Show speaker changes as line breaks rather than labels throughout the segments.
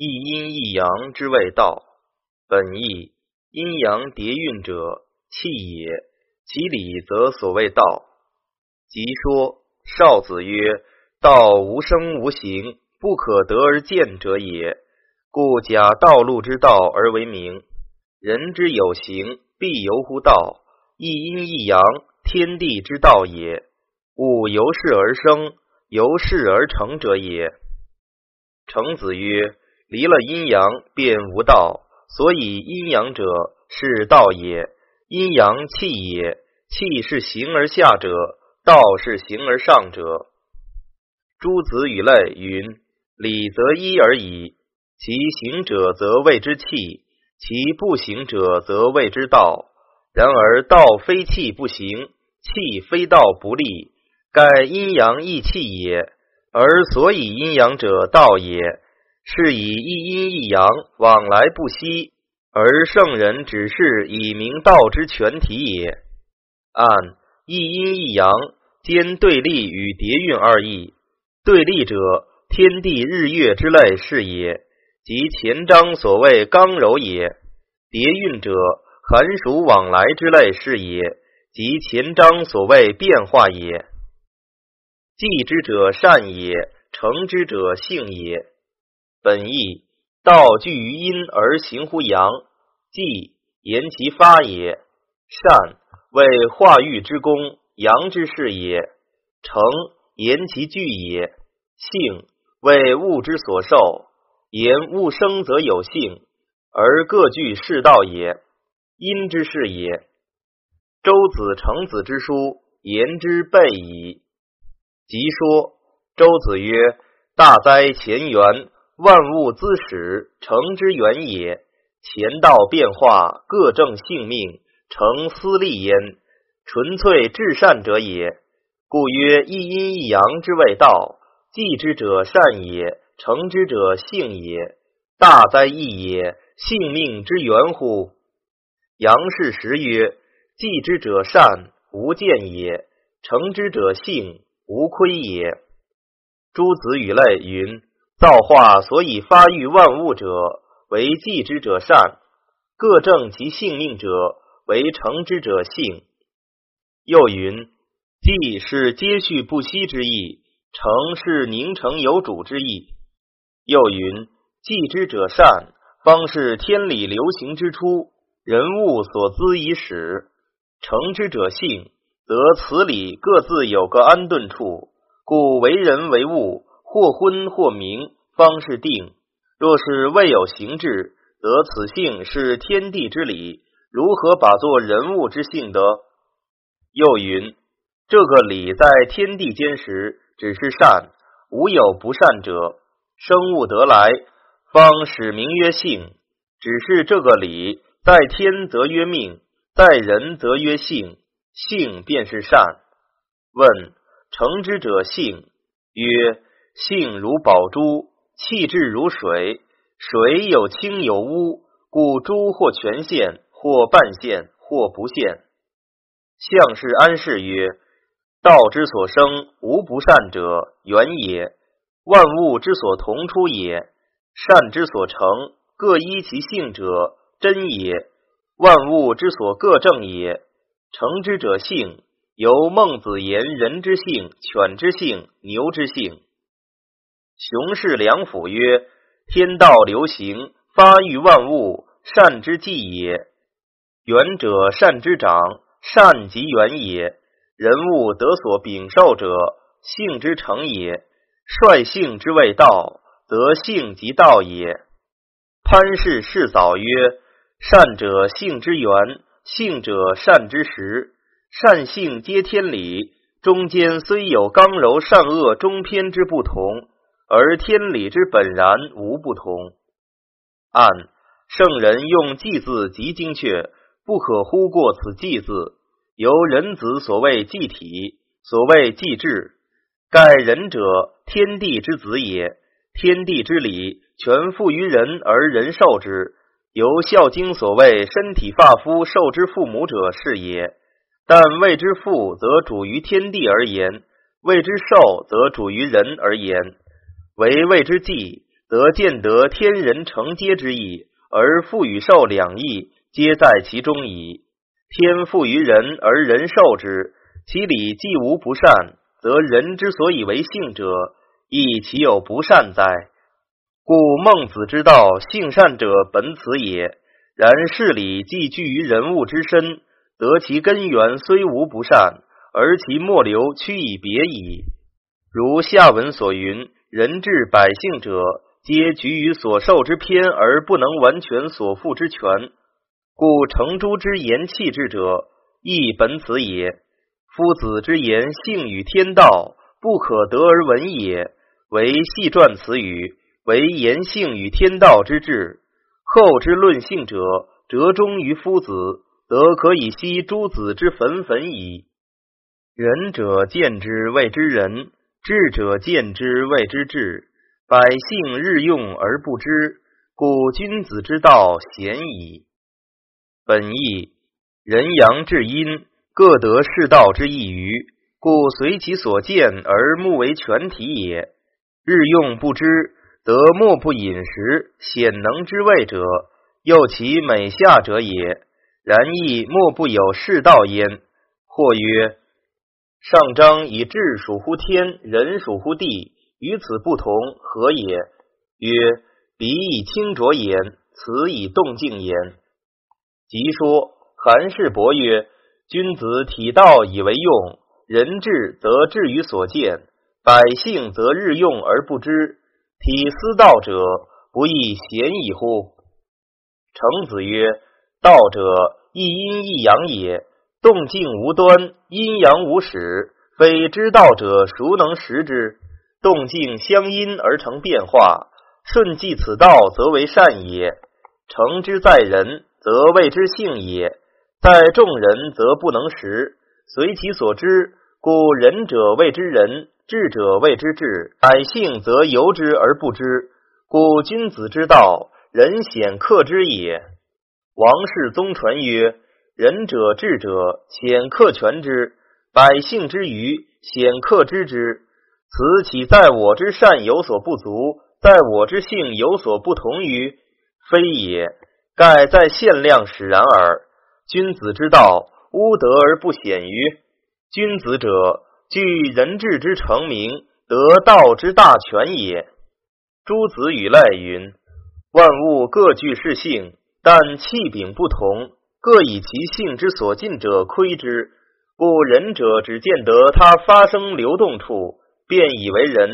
一阴一阳之谓道。本义阴阳叠运者，气也。其理则所谓道。即说少子曰：“道无生无形，不可得而见者也。故假道路之道而为名。人之有形，必由乎道。一阴一阳，天地之道也。物由是而生，由是而成者也。”程子曰：“离了阴阳，便无道。所以阴阳者，是道也。阴阳气也。”气是形而下者，道是形而上者。诸子语类云：理则一而已，其行者则谓之气，其不行者则谓之道。然而道非气不行，气非道不立，盖阴阳异气也。而所以阴阳者道也，是以一阴一阳往来不息，而圣人只是以明道之全体也。按一阴一阳兼对立与叠运二义，对立者天地日月之类是也，即前章所谓刚柔也；叠运者寒暑往来之类是也，即前章所谓变化也。继之者善也，成之者性也。本义道聚于阴而行乎阳，继言其发也，善。为化育之功，阳之事也；成言其聚也。性为物之所受，言物生则有性，而各具世道也。阴之事也。周子成子之书，言之备矣。即说周子曰：“大哉前元，万物滋始成之源也。前道变化，各正性命。”成私利焉，纯粹至善者也。故曰一阴一阳之谓道。继之者善也，成之者性也。大哉义也！性命之源乎？杨氏时曰：继之者善，无见也；成之者性，无亏也。诸子语类云：造化所以发育万物者，为继之者善；各正其性命者。为成之者性，又云：既是接续不息之意，成是凝成有主之意。又云：继之者善，方是天理流行之初，人物所资以始。成之者性，则此理各自有个安顿处，故为人为物，或昏或明，方是定。若是未有形质，则此性是天地之理。如何把作人物之性德？又云：这个理在天地间时，只是善，无有不善者。生物得来，方使名曰性。只是这个理在天则曰命，在人则曰性。性便是善。问：成之者性？曰：性如宝珠，气质如水。水有清有污，故珠或全现。或半现，或不现。相是安氏曰：“道之所生，无不善者，远也。万物之所同出也，善之所成，各依其性者，真也。万物之所各正也，成之者性。由孟子言人之性、犬之性、牛之性。熊氏良辅曰：天道流行，发育万物，善之纪也。”远者善之长，善即远也。人物得所禀受者，性之成也。率性之谓道，则性即道也。潘氏世早曰：善者性之源，性者善之时。善性皆天理，中间虽有刚柔善恶中偏之不同，而天理之本然无不同。按圣人用祭字极精确。不可忽过此祭字，由人子所谓祭体，所谓祭志。盖人者，天地之子也，天地之理全付于人而人受之。由《孝经》所谓身体发肤受之父母者是也。但谓之父，则主于天地而言；谓之受，则主于人而言。为谓之计，则见得天人承接之意，而父与受两义皆在其中矣。天赋于人，而人受之，其理既无不善，则人之所以为性者，亦其有不善哉？故孟子之道，性善者本此也。然事理既居于人物之身，得其根源虽无不善，而其末流趋以别矣。如下文所云：“人治百姓者，皆局于所受之偏，而不能完全所负之权。故成诸之言气之者，亦本此也。夫子之言，性与天道不可得而闻也，为细传此语，为言性与天道之志。后之论性者，折中于夫子，则可以息诸子之愤愤矣。仁者见之谓之仁。”智者见之谓之智，百姓日用而不知，故君子之道鲜矣。本义人阳至阴，各得适道之一余，故随其所见而目为全体也。日用不知，得莫不饮食，显能之谓者，又其美下者也。然亦莫不有适道焉。或曰。上章以智属乎天，人属乎地，与此不同，何也？曰：彼以清浊言，此以动静言。即说韩氏伯曰：君子体道以为用，人智则智于所见，百姓则日用而不知。体思道者，不亦贤矣乎？程子曰：道者，一阴一阳也。动静无端，阴阳无始，非知道者孰能识之？动静相因而成变化，顺继此道，则为善也。成之在人，则谓之性也；在众人，则不能识，随其所知。故仁者谓之仁，智者谓之智，百姓则由之而不知。故君子之道，人显克之也。王氏宗传曰。仁者智者，显克全之；百姓之愚，显克知之。此岂在我之善有所不足，在我之性有所不同于？非也。盖在限量使然耳。君子之道，污德而不显于君子者，具人智之成名，得道之大全也。诸子与赖云：万物各具是性，但气禀不同。各以其性之所近者窥之，故仁者只见得他发生流动处，便以为仁；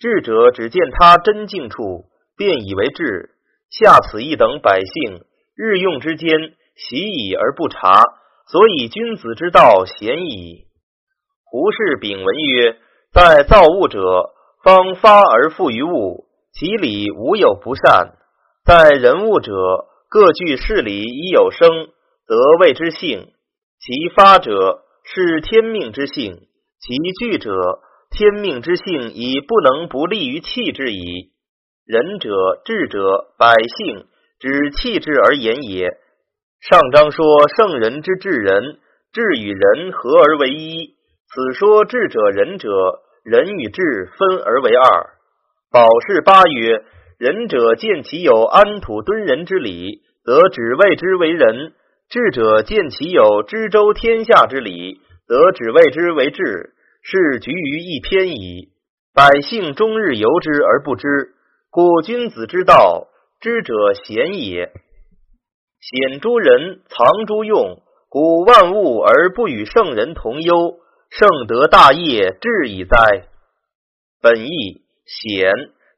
智者只见他真静处，便以为智。下此一等百姓，日用之间习以而不察，所以君子之道鲜矣。胡适丙文曰：“在造物者，方发而复于物，其理无有不善；在人物者，各具事理以有生。”则谓之性，其发者是天命之性，其具者天命之性，已不能不利于气之矣。仁者智者百姓，指气质而言也。上章说圣人之治人，智与仁合而为一。此说智者仁者，仁与智分而为二。宝士八曰：仁者见其有安土敦人之理，则只谓之为仁。智者见其有知周天下之理，则只谓之为智，是局于一偏矣。百姓终日由之而不知，故君子之道，知者贤也。显诸人，藏诸用，古万物而不与圣人同忧，圣德大业至矣哉。本义显，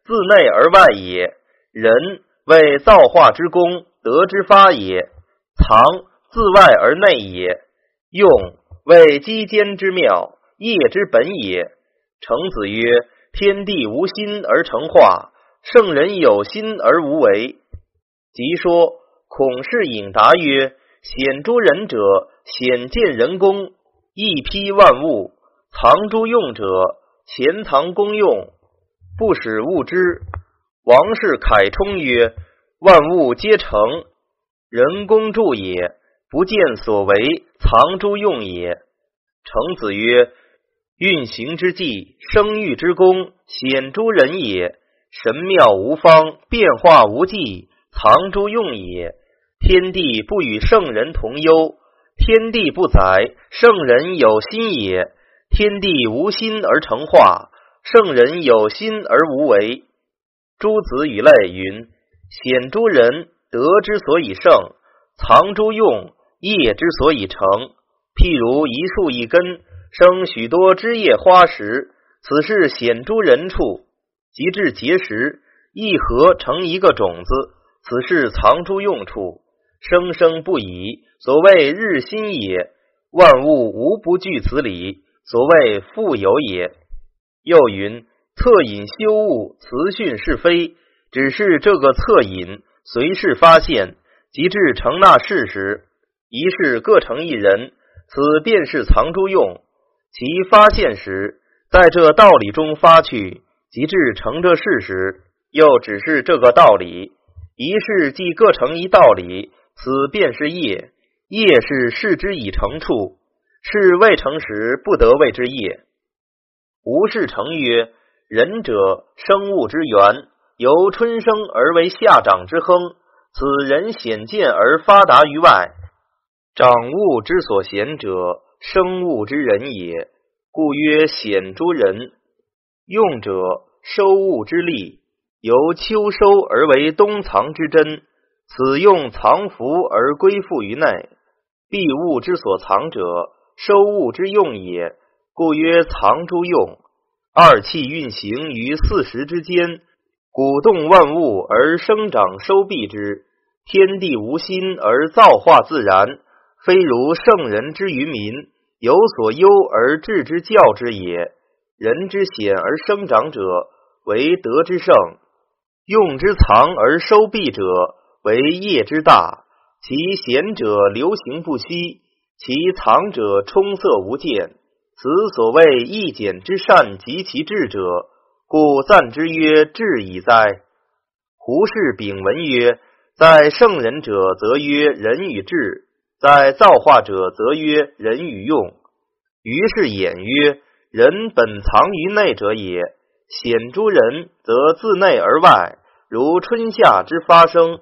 自内而外也。人为造化之功，德之发也。藏自外而内也，用为机间之妙，业之本也。程子曰：天地无心而成化，圣人有心而无为。即说孔氏引答曰：显诸人者，显见人功；一批万物，藏诸用者，潜藏功用，不使物之。王氏凯冲曰：万物皆成。人工助也，不见所为，藏诸用也。程子曰：运行之计，生育之功，显诸人也。神妙无方，变化无际，藏诸用也。天地不与圣人同忧，天地不载，圣人有心也。天地无心而成化，圣人有心而无为。诸子与类云：显诸人德之所以盛，藏诸用业之所以成。譬如一树一根，生许多枝叶花实，此事显诸人处。及至结实，一合成一个种子，此事藏诸用处。生生不已，所谓日新也。万物无不具此理，所谓富有也。又云：恻隐修物，辞训是非。只是这个恻隐，随事发现，及至成那事时，一事各成一人，此便是藏诸用。其发现时，在这道理中发去。即至成这事时，又只是这个道理。一事即各成一道理，此便是业。业是事之已成处，事未成时不得谓之业。无事成曰：仁者，生物之源，由春生而为夏长之亨。此人显见而发达于外，长物之所显者，生物之人也。故曰显诸人。用者收物之力，由秋收而为冬藏之珍。此用藏伏而归附于内，必物之所藏者，收物之用也。故曰藏诸用。二气运行于四时之间，鼓动万物而生长收闭之。天地无心而造化自然，非如圣人之于民，有所忧而治之教之也。人之显而生长者，为德之盛；用之藏而收闭者，为业之大。其显者流行不息，其藏者充塞无间。此所谓一简之善及其智者，故赞之曰：“至矣哉！”胡适丙文曰：“在圣人者，则曰人与智；在造化者，则曰人与用。”于是演曰。人本藏于内者也，显诸人则自内而外，如春夏之发生，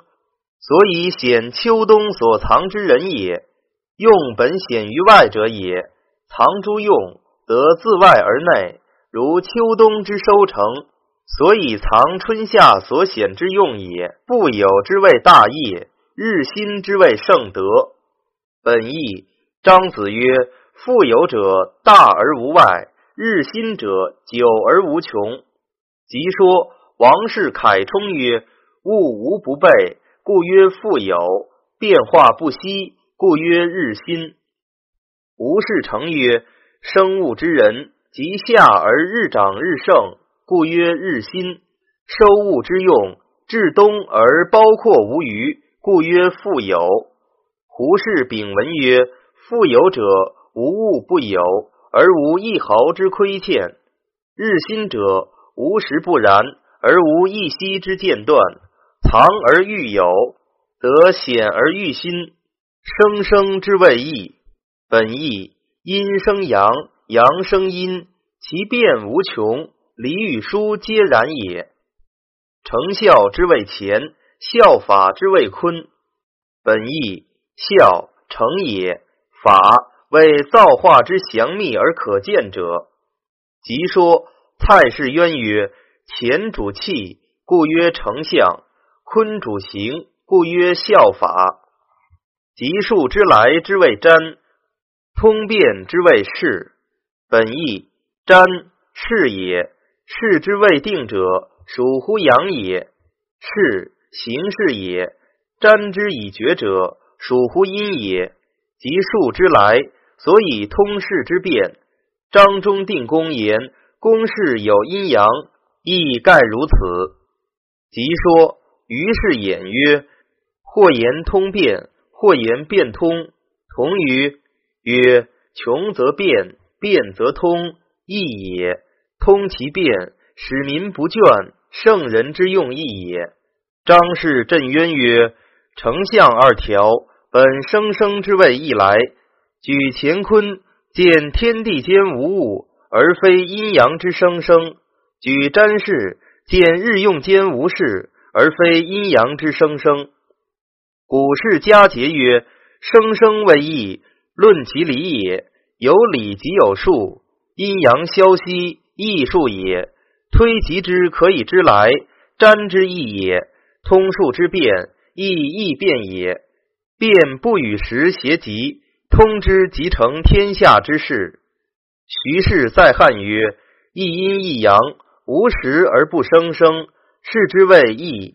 所以显秋冬所藏之人也。用本显于外者也，藏诸用则自外而内，如秋冬之收成，所以藏春夏所显之用也。富有之谓大业，日新之谓盛德。本义，张子曰：富有者大而无外。日新者久而无穷。即说王氏凯冲曰：“物无不备，故曰富有；变化不息，故曰日新。”吴氏成曰：“生物之人，即下而日长日盛，故曰日新；收物之用，至冬而包括无余，故曰富有。”胡适丙文曰：“富有者，无物不有。”而无一毫之亏欠，日新者无时不然，而无一息之间断。藏而欲有，则显而欲新。生生之谓义，本义阴生阳，阳生阴，其变无穷。礼与书皆然也。成效之谓乾，效法之谓坤。本义效成也，法。为造化之详密而可见者，即说蔡氏渊曰：乾主气，故曰成象；坤主形，故曰效法。吉数之来之谓占，通变之谓事。本意占是也，事之未定者，属乎阳也；是形式也，占之以决者，属乎阴也。即数之来。所以通事之变，张中定公言公事有阴阳，亦盖如此。即说于是演曰：或言通变，或言变通，同于曰穷则变，变则通，义也。通其变，使民不倦，圣人之用义也。张氏震渊曰：丞相二条，本生生之谓义来。举乾坤，见天地间无物，而非阴阳之生生；举占士，见日用间无事，而非阴阳之生生。古世佳节曰：“生生为义，论其理也。有理即有数，阴阳消息，义数也。推其之，可以知来；占之义也。通数之变，亦易变也。变不与时谐极，通之即成天下之事。”徐氏在汉曰：“一阴一阳，无时而不生生，是之谓易。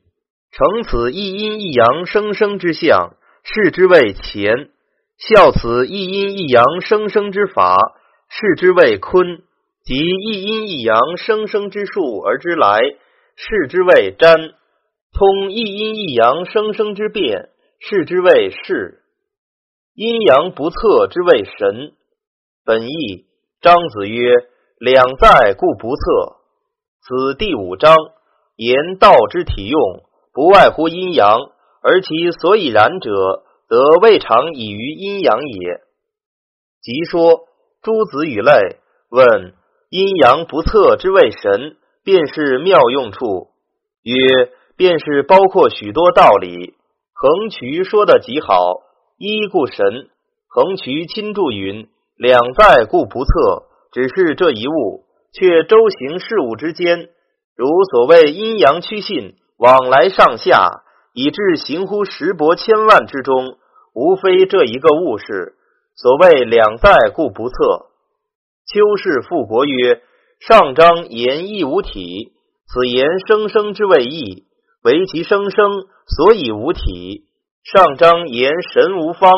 成此一阴一阳生生之象，是之谓乾；效此一阴一阳生生之法，是之谓坤；即一阴一阳生生之数而之来，是之谓占；通一阴一阳生生之变，是之谓事；阴阳不测之谓神。本义。”张子曰：“两在，故不测。”此第五章言道之体用，不外乎阴阳，而其所以然者，则未尝以于阴阳也。即说诸子语类，问阴阳不测之谓神，便是妙用处。曰：便是包括许多道理。横渠说的极好，一故神。横渠亲注云。两在故不测，只是这一物，却周行事物之间，如所谓阴阳趋信，往来上下，以致行乎十帛千万之中，无非这一个物事。所谓两在故不测。丘氏复国曰：上章言义无体，此言生生之谓义，唯其生生，所以无体。上章言神无方，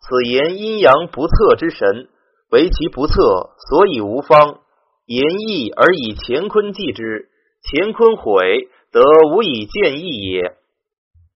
此言阴阳不测之神。为其不测，所以无方。言义而以乾坤继之，乾坤毁，则无以见义也。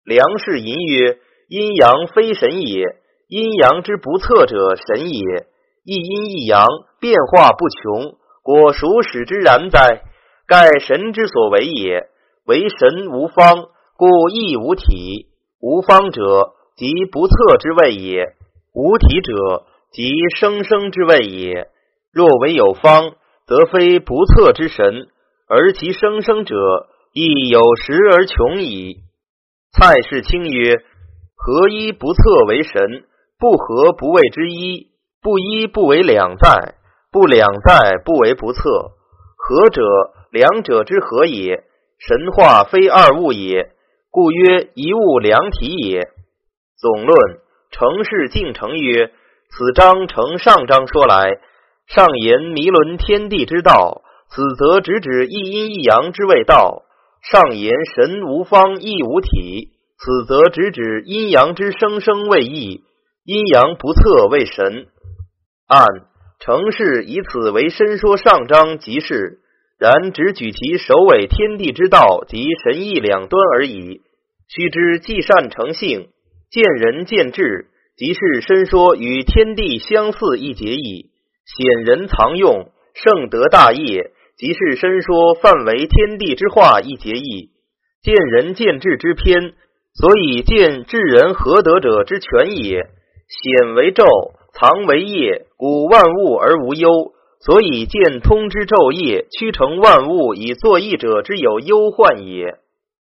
梁氏吟曰：“阴阳非神也，阴阳之不测者神也。一阴一阳，变化不穷，果孰使之然哉？盖神之所为也。为神无方，故亦无体。无方者，即不测之谓也。无体者。”即生生之谓也。若为有方，则非不测之神，而其生生者亦有时而穷矣。蔡氏清曰：合一不测为神，不合不谓之一，不一不为两在，不两在不为不测。合者，两者之合也。神话非二物也，故曰一物两体也。总论成事敬成曰。此章承上章说来，上言弥伦天地之道，此则直指一阴一阳之谓道；上言神无方亦无体，此则直指阴阳之生生谓义，阴阳不测谓神。按程氏以此为深说上章即是，然只举其首尾天地之道及神意两端而已。须知既善成性，见仁见智。即是深说与天地相似一节矣，显人藏用，圣德大业。即是深说范为天地之化一节义，见仁见智之篇，所以见智人何德者之全也。显为昼，藏为夜，古万物而无忧，所以见通之昼夜，屈成万物以作义者之有忧患也。